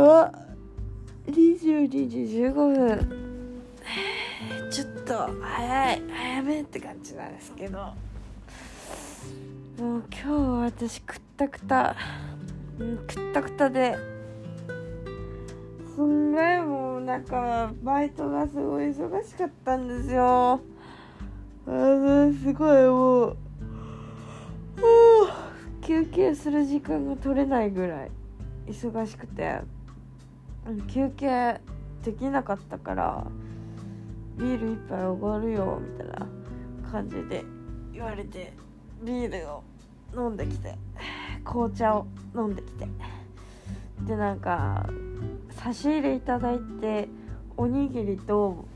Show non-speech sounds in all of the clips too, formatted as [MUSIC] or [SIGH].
は22時15分。ちょっと早い早めって感じなんですけど。もう今日は私くったくた、くったくたで。すんごいもうなんかバイトがすごい忙しかったんですよ。あすごいもう。休憩する時間が取れないぐらい忙しくて。休憩できなかったからビール一杯おごるよみたいな感じで言われてビールを飲んできて紅茶を飲んできて。でなんか差し入れいただいておにぎりと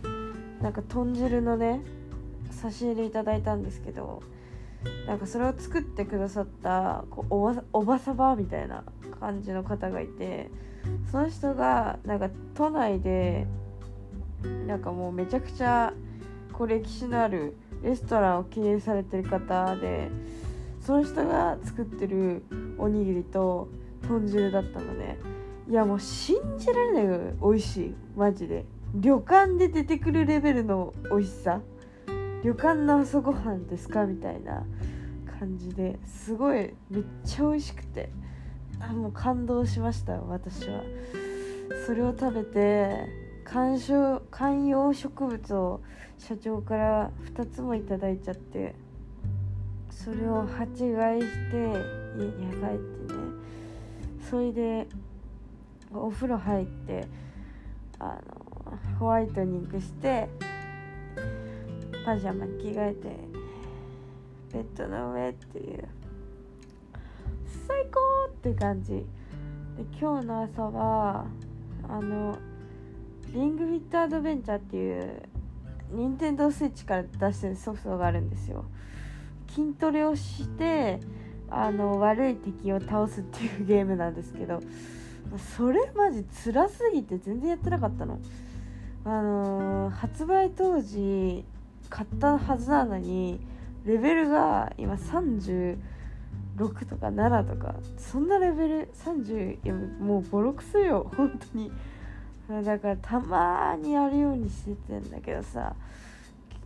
なんか豚汁のね差し入れいただいたんですけどなんかそれを作ってくださったこうおばおばさまみたいな感じの方がいてその人がなんか都内でなんかもうめちゃくちゃこう歴史のあるレストランを経営されてる方でその人が作ってるおにぎりと豚汁だったのでいやもう信じられないぐらい美味しいマジで。旅館で出てくるレベルの美味しさ。旅館の朝ごはんですかみたいな感じですごいめっちゃ美味しくて。あもう感動しました私は。それを食べて観賞観葉植物を社長から2つもいただいちゃってそれを鉢買いして家に帰ってね。それでお風呂入ってあのホワイトニングしてパジャマに着替えてベッドの上っていう。最高って感じ。で今日の朝はあのリングフィットアドベンチャーっていう任天堂スイッチから出してるソフトがあるんですよ。筋トレをしてあの悪い敵を倒すっていうゲームなんですけどそれマジ辛すぎて全然やってなかったの。あのー、発売当時買ったはずなのにレベルが今6とか7とかそんなレベル30もうボロクソよ本当に。だからたまにやるようにしててんだけどさ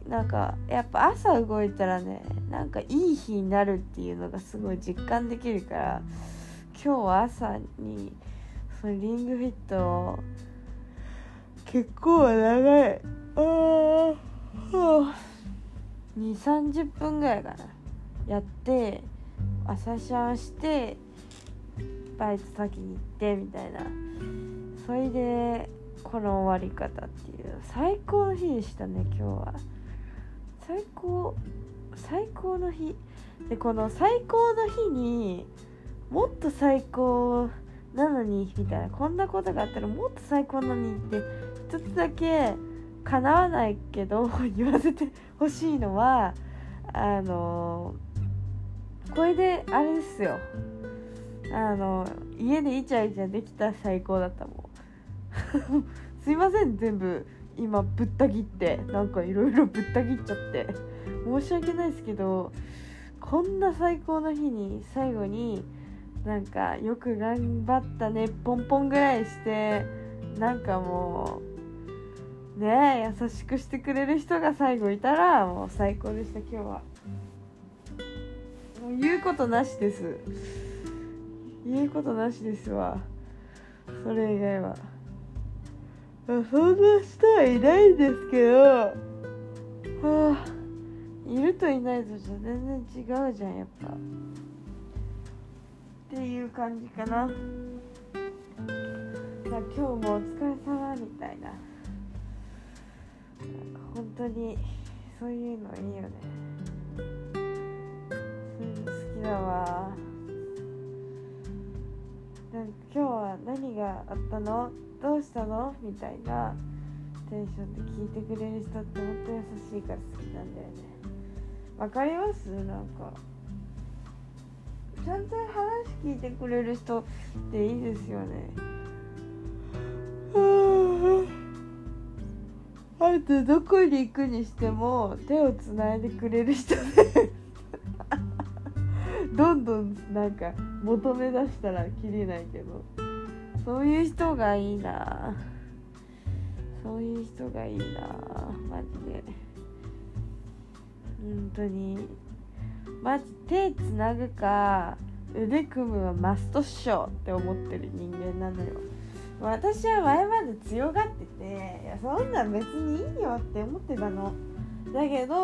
なんかやっぱ朝動いたらねなんかいい日になるっていうのがすごい実感できるから今日は朝にそのリングフィットを結構長いああ2 3 0分ぐらいかなやって朝シャンしてバイト先に行ってみたいな。それでこの終わり方っていう。最高の日でしたね今日は。最高最高の日。でこの最高の日にもっと最高なのにみたいな。こんなことがあったらもっと最高なのにって一つだけ叶わないけど [LAUGHS] 言わせてほしいのはあのこれであれですよ。あの家でイチャイチャできた最高だったもん。[LAUGHS] すいません全部今ぶった切ってなんかいろいろぶった切っちゃって。申し訳ないですけどこんな最高の日に最後になんかよく頑張ったねポンポンぐらいしてなんかもうね優しくしてくれる人が最後いたらもう最高でした今日は。もう言うことなしです。言うことなしですわ。それ以外は。そんな人はいないんですけど。はあいるといないとじゃ全然違うじゃんやっぱ。っていう感じかな。今日もお疲れ様みたいな。本当にそういうのいいよね。だわなんか今日は何があったの？どうしたの？みたいなテンションで聞いてくれる人って本当優しいから好きなんだよね。わかります？なんか。ちゃんと話聞いてくれる人っていいですよね。あとどこに行くにしても手をつないでくれる人で。どんどんなんか求め出したらきりないけど。そういう人がいいな。そういう人がいいな。マジで。本当に。マジ手つなぐか腕組むはマストっしょって思ってる人間なのよ。私は前まで強がってていやそんなん別にいいよって思ってたの。だけど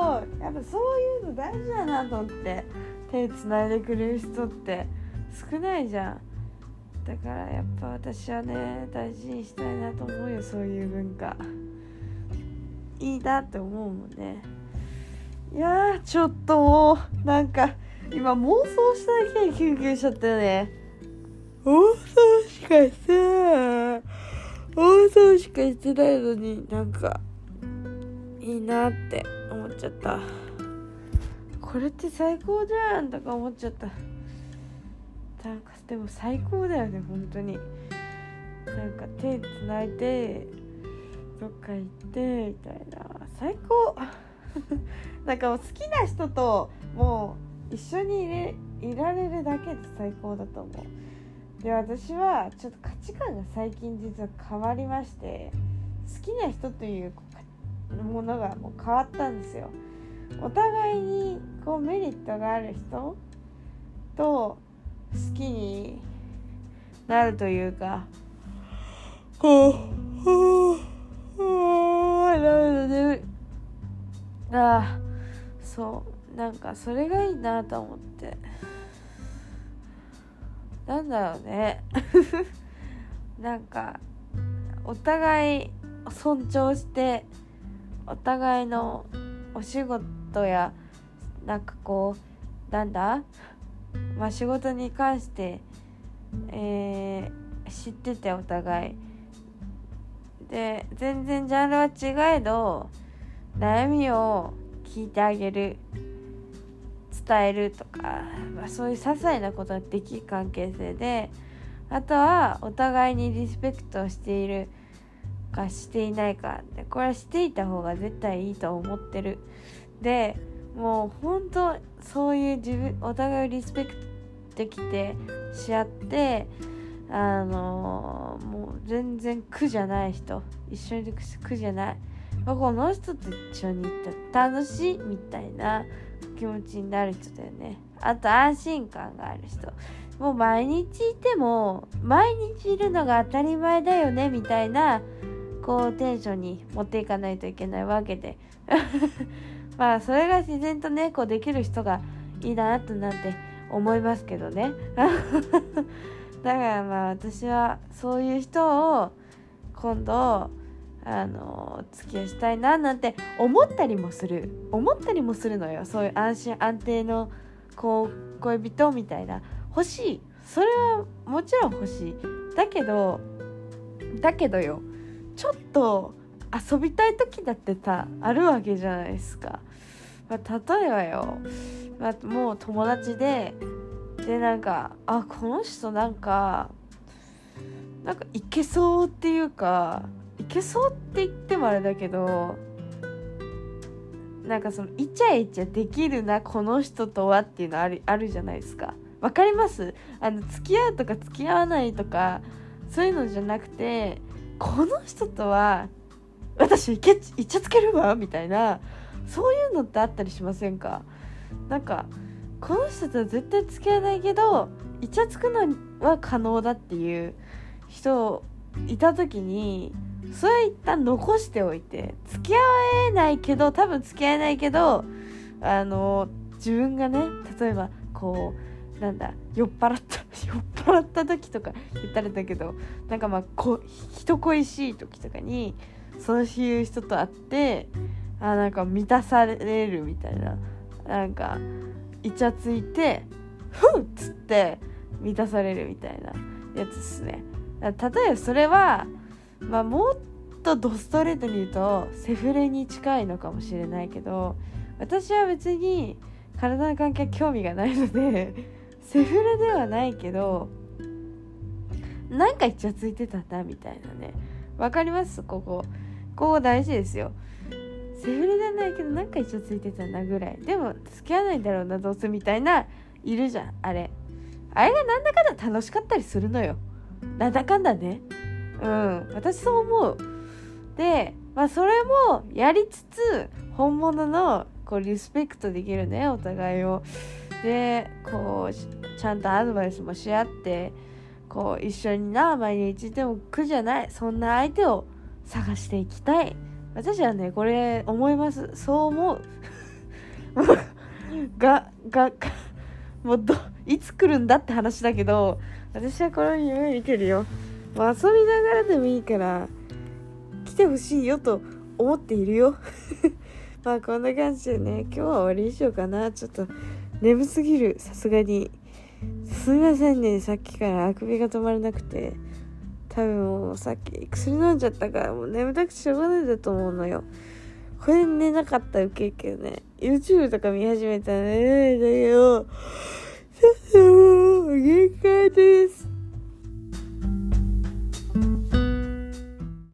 やっぱそういうの大事だなと思って手つないでくれる人って少ないじゃん。だからやっぱ私はね大事にしたいなと思うよそういう文化。いいなって思うもんね。いやちょっともうなんか今妄想しただけで救急しちゃったよね。妄想しかしてない。妄想しかしてないのになんかいいなって思っちゃった。これって最高じゃんとか思っちゃった。なんかでも最高だよね本当に。なんか手つないでどっか行ってみたいな。最高。[LAUGHS] なんかもう好きな人ともう一緒にいれいられるだけで最高だと思う。で私はちょっと価値観が最近実は変わりまして好きな人というものがもう変わったんですよ。お互いにこうメリットがある人と好きになるというかこうダメだ眠いああそうなんかそれがいいなと思ってなんだろうねなんかお互い尊重してお互いのお仕事やなんかこうなんだ？まあ、仕事に関して、えー、知っててお互い。で全然ジャンルは違えど悩みを聞いてあげる。伝えるとか、まあ、そういう些細なことができる関係性で。あとはお互いにリスペクトをしているかしていないかでこれはしていた方が絶対いいと思ってる。でもう本当そういう自分お互いをリスペクトできてし合ってあのー、もう全然苦じゃない人。一緒に苦じゃない。この人と一緒に行った。ら楽しいみたいな気持ちになる人だよね。あと安心感がある人。もう毎日いても毎日いるのが当たり前だよねみたいなこうテンションに持っていかないといけないわけで。[LAUGHS] まあそれが自然とねこうできる人がいいなとなんて思いますけどね。[LAUGHS] だからまあ私はそういう人を今度あの付き合いしたいななんて思ったりもする。思ったりもするのよ。そういう安心安定のこう恋人みたいな。欲しい。それはもちろん欲しい。だけどだけどよ。ちょっと遊びたい時だってさあるわけじゃないですか、まあ、例えばよ、まあ、もう友達ででなんかあこの人なんかなんかいけそうっていうかいけそうって言ってもあれだけどなんかそのイチャイチャできるなこの人とはっていうのあるあるじゃないですか。わかります？あの付き合うとか付き合わないとかそういうのじゃなくてこの人とは私いけいっちゃつけるわみたいなそういうのってあったりしませんか？なんかこの人とは絶対付き合えないけどイチャつくのは可能だっていう人いた時にそれは一旦残しておいて付き合えないけど多分付き合えないけどあの自分がね例えばこうなんだ酔っ払った [LAUGHS] 酔っ払った時とか言ったらだけどなんかまあこ人恋しい時とかにそういう人と会ってあなんか満たされるみたいななんかイチャついてふっつって満たされるみたいなやつですね。例えばそれはまあもっとドストレートに言うとセフレに近いのかもしれないけど私は別に体の関係興味がないのでセフレではないけどなんかイチャついてたなみたいなね。わかります？ここ。ここ大事ですよ。セフレじゃないけどなんか一緒ついてたなぐらい。でも付き合わないんだろうなどうせみたいないるじゃんあれ。あれがなんだかんだ楽しかったりするのよ。なんだかんだね。うん。私そう思う。でまあそれもやりつつ本物のこうリスペクトできるねお互いを。でこうちゃんとアドバイスもし合ってこう一緒にな毎日でも苦じゃないそんな相手を探していきたい。私はねこれ思います。そう思う。[LAUGHS] ががもうどいつ来るんだって話だけど私はこの夢見てるよ。遊びながらでもいいから来てほしいよと思っているよ。まあこんな感じでね今日は終わりにしようかな。ちょっと眠すぎる。さすがに。すみませんね。さっきから。あくびが止まらなくて。多分もうさっき薬飲んじゃったからもう眠たくてしょうがないだと思うのよ。これ寝なかったらウケるけどね。YouTube とか見始めたらねだけどちょっともう限界です。